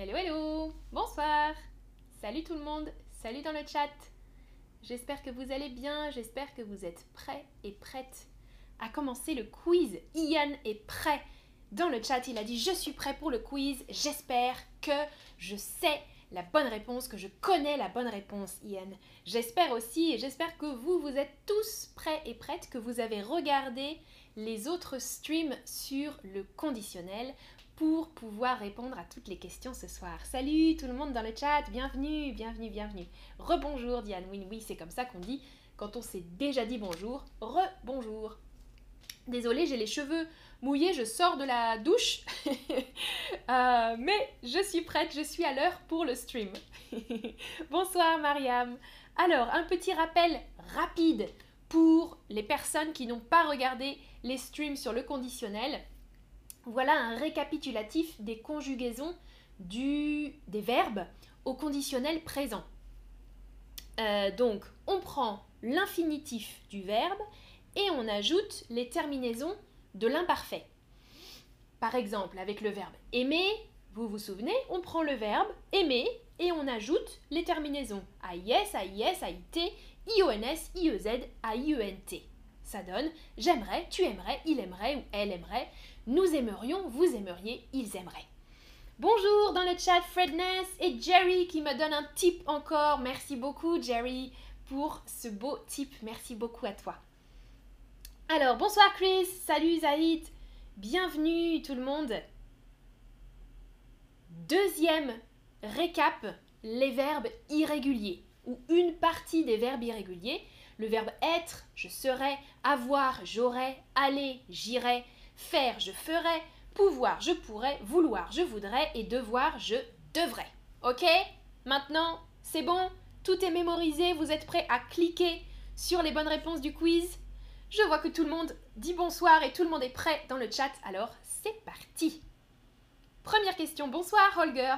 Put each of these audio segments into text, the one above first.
Hello, hello. Bonsoir. Salut tout le monde. Salut dans le chat. J'espère que vous allez bien, j'espère que vous êtes prêts et prêtes à commencer le quiz. Ian est prêt. Dans le chat, il a dit je suis prêt pour le quiz, j'espère que je sais la bonne réponse, que je connais la bonne réponse, Ian. J'espère aussi et j'espère que vous, vous êtes tous prêts et prêtes, que vous avez regardé les autres streams sur le conditionnel pour pouvoir répondre à toutes les questions ce soir. Salut tout le monde dans le chat, bienvenue, bienvenue, bienvenue. Rebonjour Diane, oui, oui, c'est comme ça qu'on dit quand on s'est déjà dit bonjour. Rebonjour. Désolée, j'ai les cheveux mouillés, je sors de la douche. Euh, mais je suis prête, je suis à l'heure pour le stream. Bonsoir Mariam. Alors, un petit rappel rapide pour les personnes qui n'ont pas regardé les streams sur le conditionnel. Voilà un récapitulatif des conjugaisons des verbes au conditionnel présent. Euh, donc, on prend l'infinitif du verbe et on ajoute les terminaisons de l'imparfait. Par exemple, avec le verbe aimer, vous vous souvenez, on prend le verbe aimer et on ajoute les terminaisons AIS, AIS, AIT, IONS, IEZ, AIENT. Ça donne j'aimerais, tu aimerais, il aimerait ou elle aimerait, nous aimerions, vous aimeriez, ils aimeraient. Bonjour dans le chat Fredness et Jerry qui me donne un tip encore. Merci beaucoup Jerry pour ce beau tip. Merci beaucoup à toi. Alors, bonsoir Chris, salut Zaïd, bienvenue tout le monde. Deuxième récap, les verbes irréguliers ou une partie des verbes irréguliers. Le verbe être, je serai, avoir, j'aurai, aller, j'irai, faire, je ferai, pouvoir, je pourrais, vouloir, je voudrais. Et devoir, je devrais. Ok? Maintenant, c'est bon? Tout est mémorisé, vous êtes prêts à cliquer sur les bonnes réponses du quiz? Je vois que tout le monde dit bonsoir et tout le monde est prêt dans le chat, alors c'est parti! Première question, bonsoir Holger.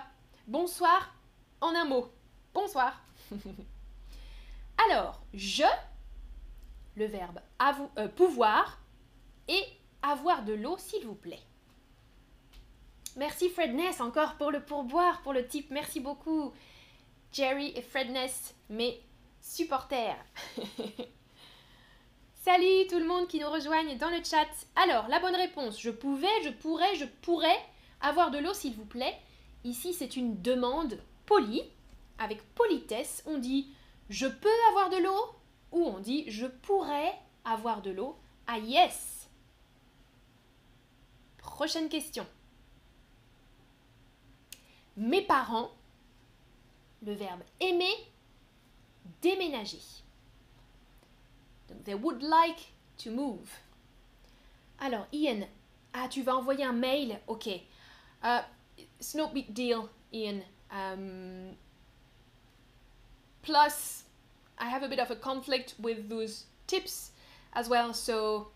Bonsoir en un mot. Bonsoir. alors, je, le verbe euh, pouvoir, et avoir de l'eau, s'il vous plaît. Merci Fredness encore pour le pourboire, pour le type. Merci beaucoup. Jerry et Fredness, mes supporters. Salut tout le monde qui nous rejoigne dans le chat. Alors, la bonne réponse, je pouvais, je pourrais, je pourrais avoir de l'eau, s'il vous plaît. Ici, c'est une demande polie. Avec politesse, on dit je peux avoir de l'eau ou on dit je pourrais avoir de l'eau. Ah yes Prochaine question. Mes parents, le verbe aimer, déménager. they would like to move. Alors, Ian, ah, tu vas envoyer un mail Ok. Uh, it's no big deal, Ian. Um, plus, I have a bit of a conflict with those tips as well, so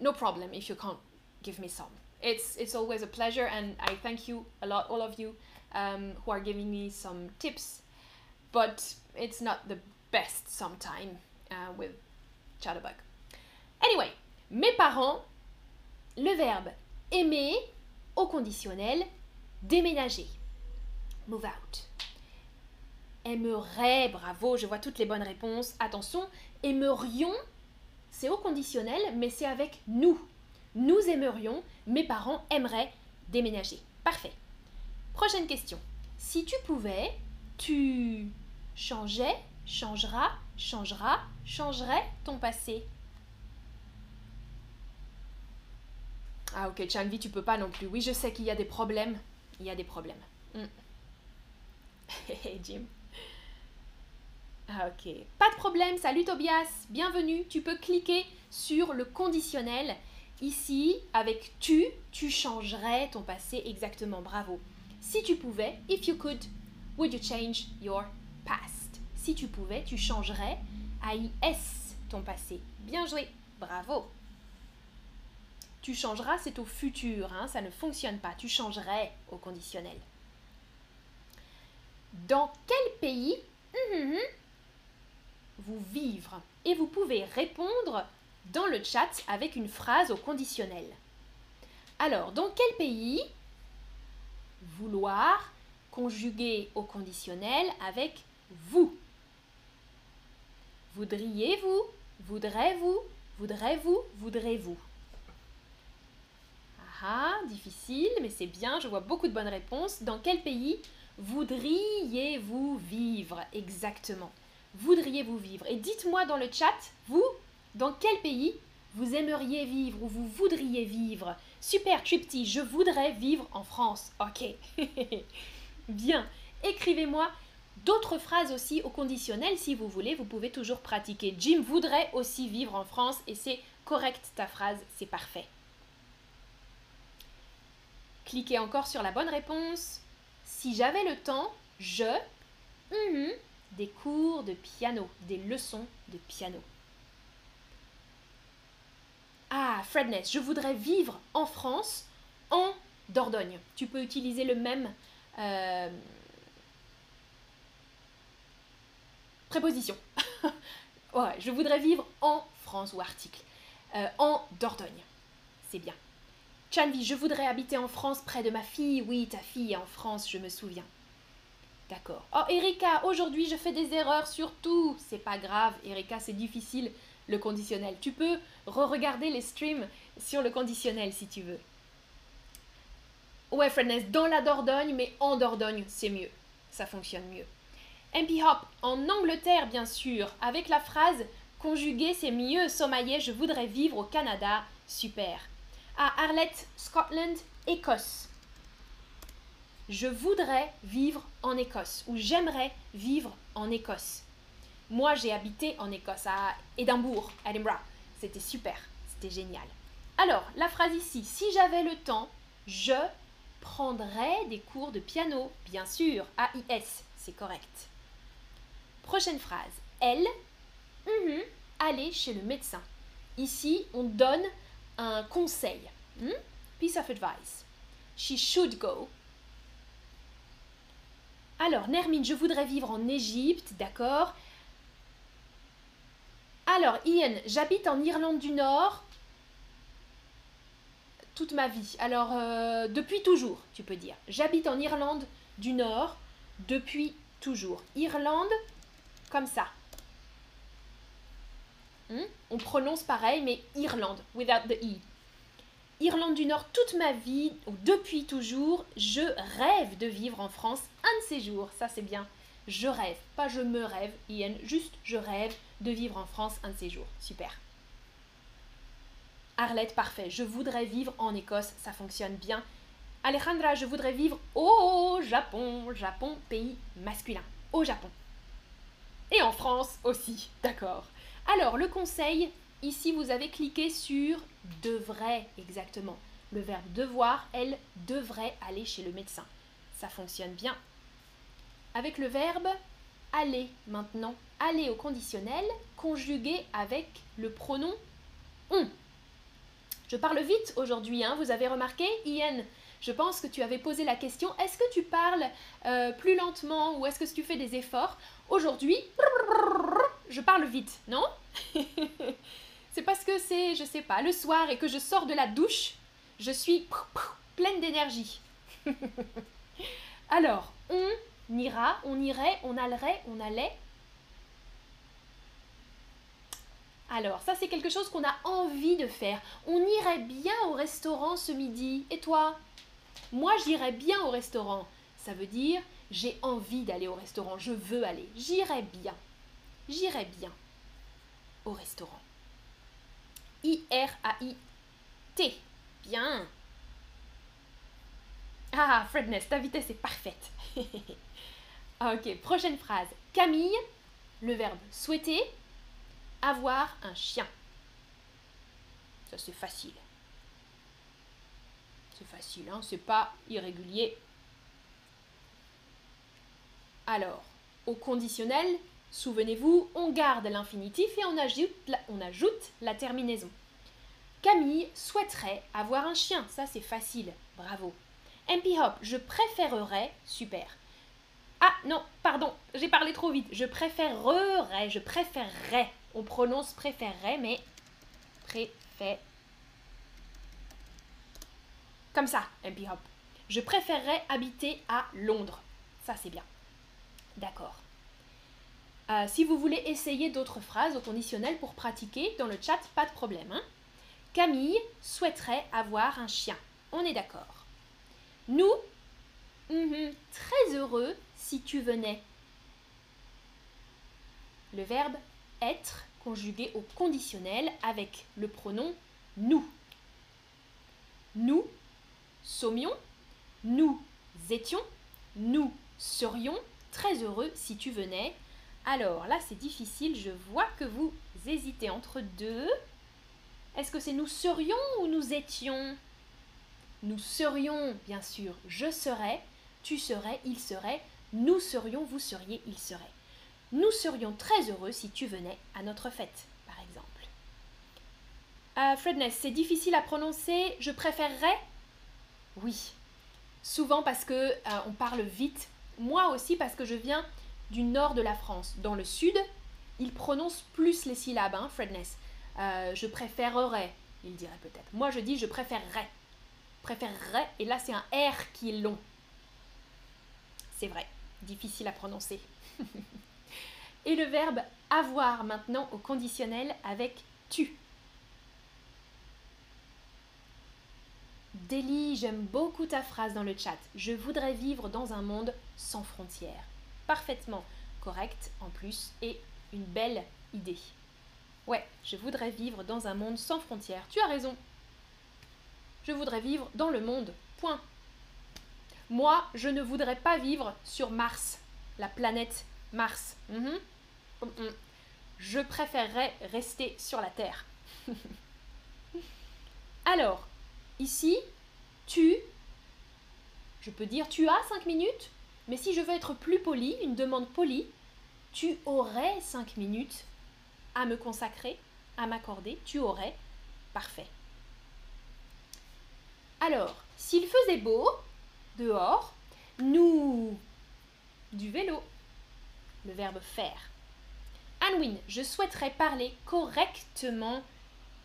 no problem if you can't give me some. It's it's always a pleasure, and I thank you a lot, all of you um, who are giving me some tips. But it's not the best sometime uh, with Chatterbug. Anyway, mes parents, le verbe aimer au conditionnel déménager. Move out. Aimerait, bravo, je vois toutes les bonnes réponses. Attention, aimerions, c'est au conditionnel, mais c'est avec nous. Nous aimerions, mes parents aimeraient déménager. Parfait. Prochaine question. Si tu pouvais, tu changeais, changeras, changeras, changerais ton passé? Ah ok, Chanvi, tu peux pas non plus. Oui, je sais qu'il y a des problèmes. Il y a des problèmes. Hmm. Jim. Ah ok. Pas de problème, salut Tobias, bienvenue. Tu peux cliquer sur le conditionnel Ici, avec tu, tu changerais ton passé exactement. Bravo. Si tu pouvais, if you could, would you change your past? Si tu pouvais, tu changerais AIS ton passé. Bien joué. Bravo. Tu changeras, c'est au futur, hein, ça ne fonctionne pas. Tu changerais au conditionnel. Dans quel pays hum, hum, hum, vous vivre? Et vous pouvez répondre dans le chat avec une phrase au conditionnel. Alors, dans quel pays vouloir conjugué au conditionnel avec vous? Voudriez-vous Voudrez-vous Voudrez-vous Voudrez-vous? Ah, difficile, mais c'est bien, je vois beaucoup de bonnes réponses. Dans quel pays voudriez-vous vivre exactement? Voudriez-vous vivre? Et dites-moi dans le chat, vous, dans quel pays vous aimeriez vivre ou vous voudriez vivre? Super Tripty, je voudrais vivre en France. Ok. Bien. Écrivez-moi d'autres phrases aussi au conditionnel si vous voulez. Vous pouvez toujours pratiquer. Jim voudrait aussi vivre en France et c'est correct ta phrase, c'est parfait. Cliquez encore sur la bonne réponse. Si j'avais le temps, je... Mhm, des cours de piano, des leçons de piano. Ah, Fredness, je voudrais vivre en France, en Dordogne. Tu peux utiliser le même euh, préposition. ouais, je voudrais vivre en France ou article. Euh, en Dordogne. C'est bien. Chanvi, je voudrais habiter en France près de ma fille. Oui, ta fille est en France, je me souviens. D'accord. Oh, Erika, aujourd'hui je fais des erreurs sur tout. C'est pas grave, Erika, c'est difficile le conditionnel. Tu peux re-regarder les streams sur le conditionnel si tu veux. Ouais, Fredness, dans la Dordogne, mais en Dordogne, c'est mieux. Ça fonctionne mieux. MP Hop, en Angleterre, bien sûr, avec la phrase conjuguée, c'est mieux, sommaillé, je voudrais vivre au Canada. Super. À Arlette, Scotland, Écosse. Je voudrais vivre en Écosse ou j'aimerais vivre en Écosse. Moi, j'ai habité en Écosse, à Édimbourg, Edinburgh. C'était super, c'était génial. Alors, la phrase ici, si j'avais le temps, je prendrait des cours de piano, bien sûr. AIS, c'est correct. Prochaine phrase. Elle, mm aller chez le médecin. Ici, on donne un conseil. Hmm? Piece of advice. She should go. Alors, Nermine, je voudrais vivre en Égypte, d'accord? Alors, Ian, j'habite en Irlande du Nord toute ma vie. Alors, euh, depuis toujours, tu peux dire. J'habite en Irlande du Nord depuis toujours. Irlande, comme ça. Hmm? On prononce pareil, mais Irlande, without the E. Irlande du Nord toute ma vie, ou depuis toujours, je rêve de vivre en France un de ces jours. Ça, c'est bien. Je rêve, pas je me rêve, Ian, juste je rêve de vivre en France un de ces jours. Super. Arlette, parfait. Je voudrais vivre en Écosse, ça fonctionne bien. Alejandra, je voudrais vivre au Japon. Japon, pays masculin. Au Japon. Et en France aussi, d'accord. Alors, le conseil, ici vous avez cliqué sur devrait exactement. Le verbe devoir, elle devrait aller chez le médecin. Ça fonctionne bien. Avec le verbe aller maintenant, aller au conditionnel, conjugué avec le pronom on. Je parle vite aujourd'hui, hein, vous avez remarqué Ian, je pense que tu avais posé la question, est-ce que tu parles euh, plus lentement ou est-ce que tu fais des efforts? Aujourd'hui, je parle vite, non? C'est parce que c'est, je sais pas, le soir et que je sors de la douche, je suis pleine d'énergie. Alors, on ira, on irait, on allerait, on allait, Alors, ça c'est quelque chose qu'on a envie de faire. On irait bien au restaurant ce midi. Et toi? Moi, j'irais bien au restaurant. Ça veut dire j'ai envie d'aller au restaurant, je veux aller. J'irais bien. J'irais bien au restaurant. I-R-A-I-T. Bien. Ah, Fredness, ta vitesse est parfaite. ok, prochaine phrase. Camille, le verbe souhaiter avoir un chien. Ça c'est facile. C'est facile, hein c'est pas irrégulier. Alors, au conditionnel, souvenez-vous, on garde l'infinitif et on ajoute, la, on ajoute la terminaison. Camille souhaiterait avoir un chien, ça c'est facile, bravo. MP Hop, je préférerais, super. Ah non, pardon, j'ai parlé trop vite. Je préférerais, je préférerais on prononce préférerait, mais préfère. Comme ça, MP Hop. Je préférerais habiter à Londres. Ça, c'est bien. D'accord. Euh, si vous voulez essayer d'autres phrases au conditionnel pour pratiquer dans le chat, pas de problème. hein. Camille souhaiterait avoir un chien. On est d'accord. Nous, mhm, très heureux si tu venais. Le verbe être conjugué au conditionnel avec le pronom nous. Nous sommions, nous étions, nous serions très heureux si tu venais. Alors là, c'est difficile, je vois que vous hésitez entre deux. Est-ce que c'est nous serions ou nous étions? Nous serions, bien sûr, je serais, tu serais, il serait, nous serions, vous seriez, il serait. Nous serions très heureux si tu venais à notre fête, par exemple. Euh, Fredness, c'est difficile à prononcer, je préférerais? Oui. Souvent parce que euh, on parle vite. Moi aussi parce que je viens du nord de la France. Dans le sud, ils prononcent plus les syllabes, hein, Fredness. Euh, je préférerais, il dirait peut-être. Moi, je dis je préférerais. Préférerais, et là, c'est un R qui est long. C'est vrai, difficile à prononcer. et le verbe avoir maintenant au conditionnel avec tu. Délie, j'aime beaucoup ta phrase dans le chat. Je voudrais vivre dans un monde sans frontières. Parfaitement correct en plus et une belle idée. Ouais, je voudrais vivre dans un monde sans frontières. Tu as raison. Je voudrais vivre dans le monde. Point. Moi, je ne voudrais pas vivre sur Mars, la planète Mars. Mhm. Mm, mm. Je préférerais rester sur la Terre. Alors, ici, tu, je peux dire tu as 5 minutes, mais si je veux être plus poli, une demande polie, tu aurais 5 minutes à me consacrer, à m'accorder, tu aurais, parfait. Alors, s'il faisait beau, dehors, nous, du vélo, le verbe faire. Anwin, je souhaiterais parler correctement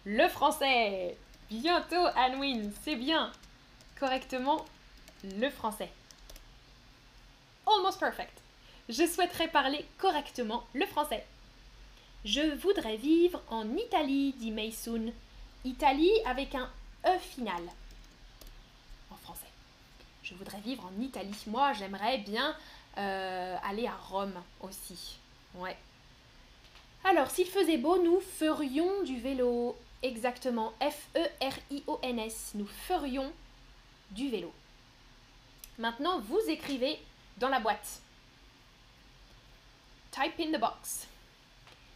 le français. Bientôt, Anwin, c'est bien. Correctement le français. Almost perfect. Je souhaiterais parler correctement le français. Je voudrais vivre en Italie, dit Maysoon. Italie avec un E final. Je voudrais vivre en Italie. Moi, j'aimerais bien euh, aller à Rome aussi. Ouais. Alors, s'il faisait beau, nous ferions du vélo. Exactement. F-E-R-I-O-N-S. Nous ferions du vélo. Maintenant, vous écrivez dans la boîte. Type in the box.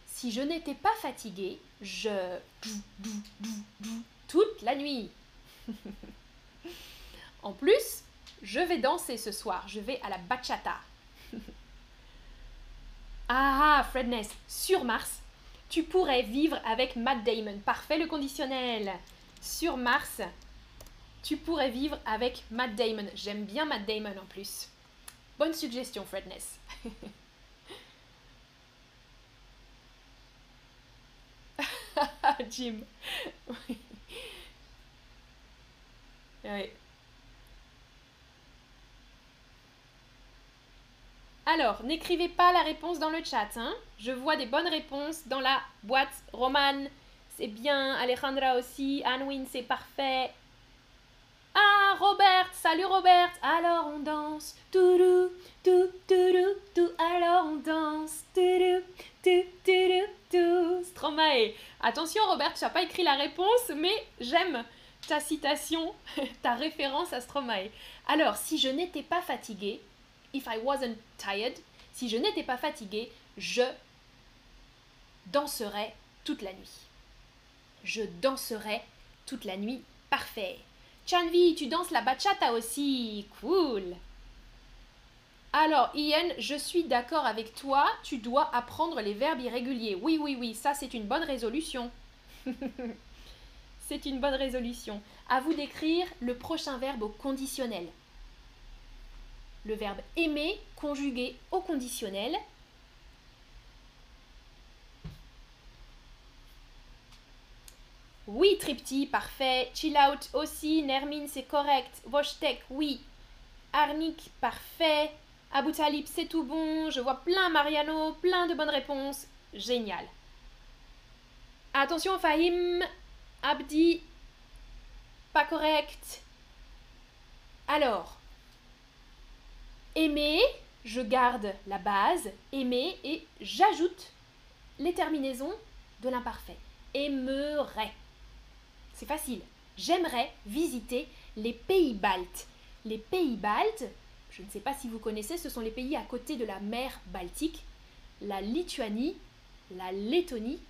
Si je n'étais pas fatiguée, je... toute la nuit. en plus, je vais danser ce soir. Je vais à la bachata. ah, Fredness, sur Mars, tu pourrais vivre avec Matt Damon. Parfait le conditionnel. Sur Mars, tu pourrais vivre avec Matt Damon. J'aime bien Matt Damon en plus. Bonne suggestion, Fredness. Jim. Oui. Oui. Alors, n'écrivez pas la réponse dans le chat. Hein. Je vois des bonnes réponses dans la boîte. Roman, c'est bien. Alejandra aussi. Anwin, c'est parfait. Ah, Robert, salut Robert. Alors on danse. Toudou, tout. Alors on danse. Toudou, tout. Stromae. Attention Robert, tu n'as pas écrit la réponse, mais j'aime ta citation, ta référence à Stromae. Alors, si je n'étais pas fatiguée, if I wasn't tired, si je n'étais pas fatiguée, je danserais toute la nuit. Je danserais toute la nuit. Parfait. Chanvi, tu danses la bachata aussi. Cool. Alors, Ian, je suis d'accord avec toi. Tu dois apprendre les verbes irréguliers. Oui, oui, oui, ça c'est une bonne résolution. c'est une bonne résolution. À vous d'écrire le prochain verbe au conditionnel. Le verbe aimer conjugué au conditionnel. Oui, Tripti, parfait. Chill out aussi. Nermine, c'est correct. Voshtek, oui. Arnick, parfait. Abou Talib, c'est tout bon. Je vois plein Mariano, plein de bonnes réponses. Génial. Attention, Fahim, Abdi, pas correct. Alors, aimer, je garde la base, aimer, et j'ajoute les terminaisons de l'imparfait. Aimerait. C'est facile. J'aimerais visiter les pays baltes. Les pays baltes, je ne sais pas si vous connaissez, ce sont les pays à côté de la mer Baltique, la Lituanie, la Lettonie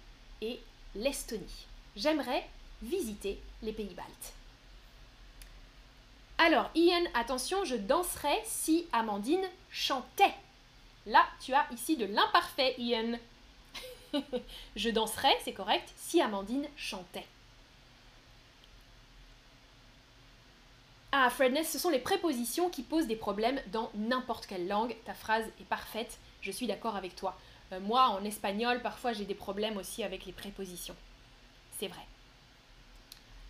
et l'Estonie. J'aimerais visiter les pays baltes. Alors, Ian, attention, je danserais si Amandine chantait. Là, tu as ici de l'imparfait, Ian. je danserais, c'est correct, si Amandine chantait. Ah, Fredness, ce sont les prépositions qui posent des problèmes dans n'importe quelle langue. Ta phrase est parfaite, je suis d'accord avec toi. Euh, moi, en espagnol, parfois j'ai des problèmes aussi avec les prépositions. C'est vrai.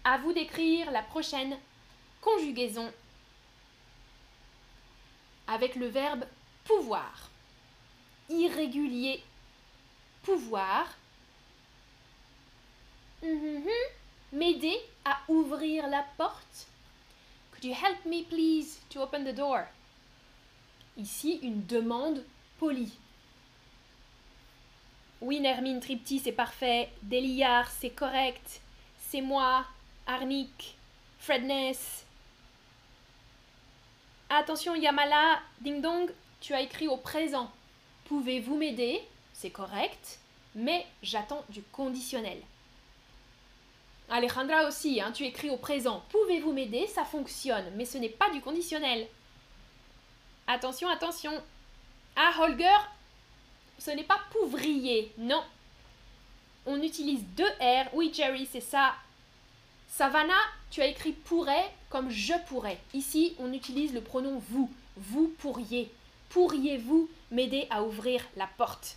À vous d'écrire la prochaine conjugaison avec le verbe pouvoir. Irrégulier, pouvoir. Mhm. M'aider à ouvrir la porte. Could you help me please to open the door? Ici, une demande polie. Oui, Nermine Tripti, c'est parfait. Deliard, c'est correct. C'est moi. Arnick. Fredness. Attention, Yamala, ding dong, tu as écrit au présent. Pouvez-vous m'aider? C'est correct, mais j'attends du conditionnel. Alejandra aussi, hein, tu écris au présent. Pouvez-vous m'aider? Ça fonctionne, mais ce n'est pas du conditionnel. Attention, attention. Ah, Holger, ce n'est pas pouvrier, non. On utilise deux R. Oui, Jerry, c'est ça. Savannah, tu as écrit pourrait comme je pourrais. Ici, on utilise le pronom vous. Vous pourriez. Pourriez-vous m'aider à ouvrir la porte?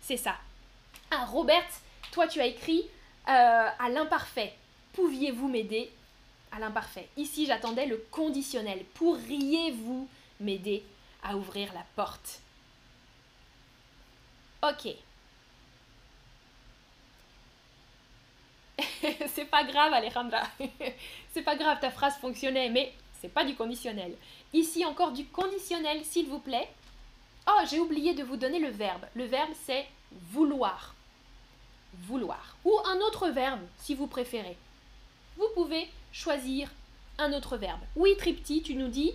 C'est ça. Ah, Robert, toi, tu as écrit euh, à l'imparfait. Pouviez-vous m'aider à l'imparfait? Ici, j'attendais le conditionnel. Pourriez-vous m'aider à ouvrir la porte? Ok. c'est pas grave, Alejandra. c'est pas grave, ta phrase fonctionnait, mais c'est pas du conditionnel. Ici encore du conditionnel, s'il vous plaît. Oh, j'ai oublié de vous donner le verbe. Le verbe, c'est vouloir. Vouloir. Ou un autre verbe, si vous préférez. Vous pouvez choisir un autre verbe. Oui, Tripti, tu nous dis,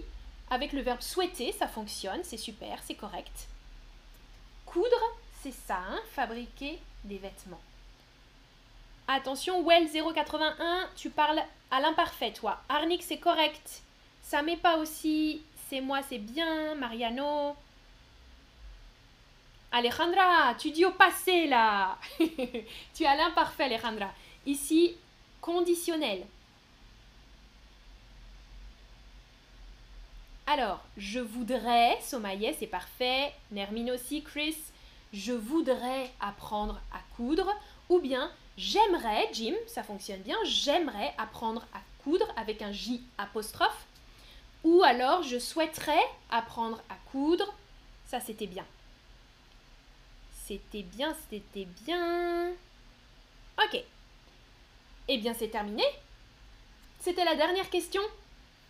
avec le verbe souhaiter, ça fonctionne, c'est super, c'est correct. Coudre, c'est ça, hein, fabriquer des vêtements. Attention, Well 081, tu parles à l'imparfait, toi. Arnick, c'est correct. Ça met pas aussi. C'est moi, c'est bien. Mariano. Alejandra, tu dis au passé là. tu as l'imparfait, Alejandra. Ici, conditionnel. Alors, je voudrais, Somaïe, c'est parfait. Nermine aussi, Chris je voudrais apprendre à coudre, ou bien j'aimerais, Jim, ça fonctionne bien, j'aimerais apprendre à coudre avec un J ou alors je souhaiterais apprendre à coudre, ça c'était bien. C'était bien, c'était bien. Ok. Eh bien c'est terminé. C'était la dernière question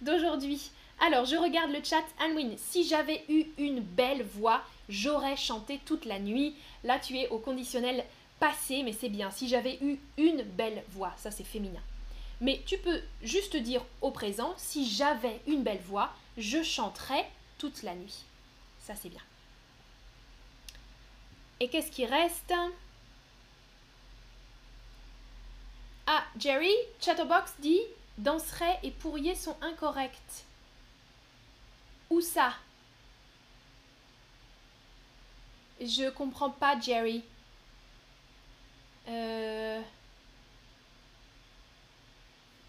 d'aujourd'hui. Alors, je regarde le chat. Anwin, si j'avais eu une belle voix, j'aurais chanté toute la nuit. Là, tu es au conditionnel passé, mais c'est bien. Si j'avais eu une belle voix, ça c'est féminin. Mais tu peux juste dire au présent, si j'avais une belle voix, je chanterais toute la nuit. Ça c'est bien. Et qu'est-ce qui reste? Ah, Jerry, Chatterbox dit danserait et pourrier sont incorrects. Où ça? Je comprends pas, Jerry. Euh,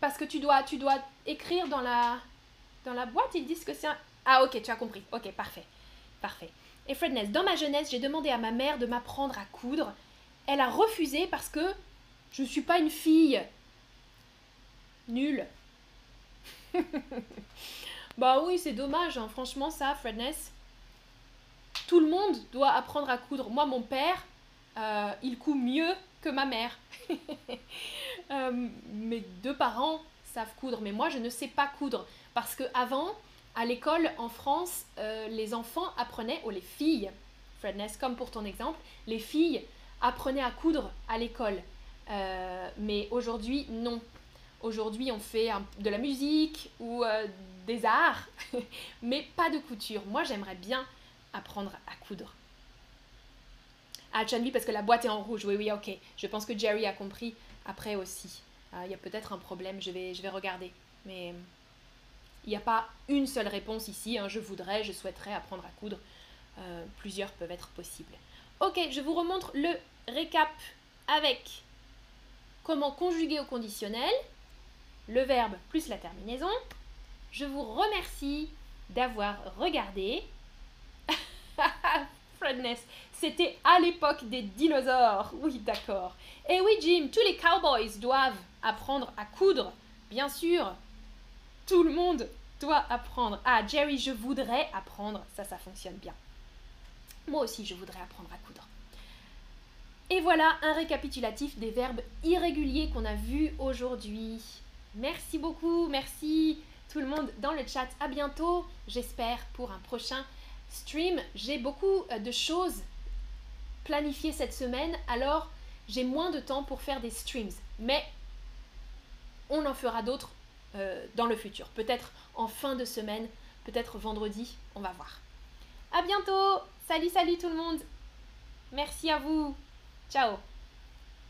parce que tu dois, tu dois écrire dans la, dans la boîte, ils disent que c'est un... Ah ok, tu as compris. Ok, parfait. Parfait. Et Fredness, dans ma jeunesse, j'ai demandé à ma mère de m'apprendre à coudre. Elle a refusé parce que je ne suis pas une fille. Nulle. Bah oui, c'est dommage, hein. franchement, ça, Fredness. Tout le monde doit apprendre à coudre. Moi, mon père, euh, il coud mieux que ma mère. Euh, mes deux parents savent coudre, mais moi, je ne sais pas coudre. Parce que avant, à l'école en France, euh, les enfants apprenaient, ou les filles, Fredness, comme pour ton exemple, les filles apprenaient à coudre à l'école. mais aujourd'hui, non. Aujourd'hui, on fait de la musique ou des arts, mais pas de couture. Moi, j'aimerais bien apprendre à coudre. Ah, Chanvi, parce que la boîte est en rouge. Oui, oui, ok. Je pense que Jerry a compris après aussi. Ah, il y a peut-être un problème, je vais, je vais regarder. Mais il n'y a pas une seule réponse ici. Hein. Je voudrais, je souhaiterais apprendre à coudre. Euh, plusieurs peuvent être possibles. Ok, je vous remontre le récap avec comment conjuguer au conditionnel, le verbe plus la terminaison. Je vous remercie d'avoir regardé. C'était à l'époque des dinosaures. Oui, d'accord. Et oui, Jim, tous les cowboys doivent apprendre à coudre. Bien sûr, tout le monde doit apprendre. Ah, Jerry, je voudrais apprendre. Ça, ça fonctionne bien. Moi aussi, je voudrais apprendre à coudre. Et voilà un récapitulatif des verbes irréguliers qu'on a vus aujourd'hui. Merci beaucoup, merci tout le monde dans le chat. À bientôt, j'espère, pour un prochain stream. J'ai beaucoup euh, de choses planifiées cette semaine, alors j'ai moins de temps pour faire des streams. Mais on en fera d'autres euh, dans le futur. Peut-être en fin de semaine, peut-être vendredi, on va voir. À bientôt Salut, salut tout le monde Merci à vous Ciao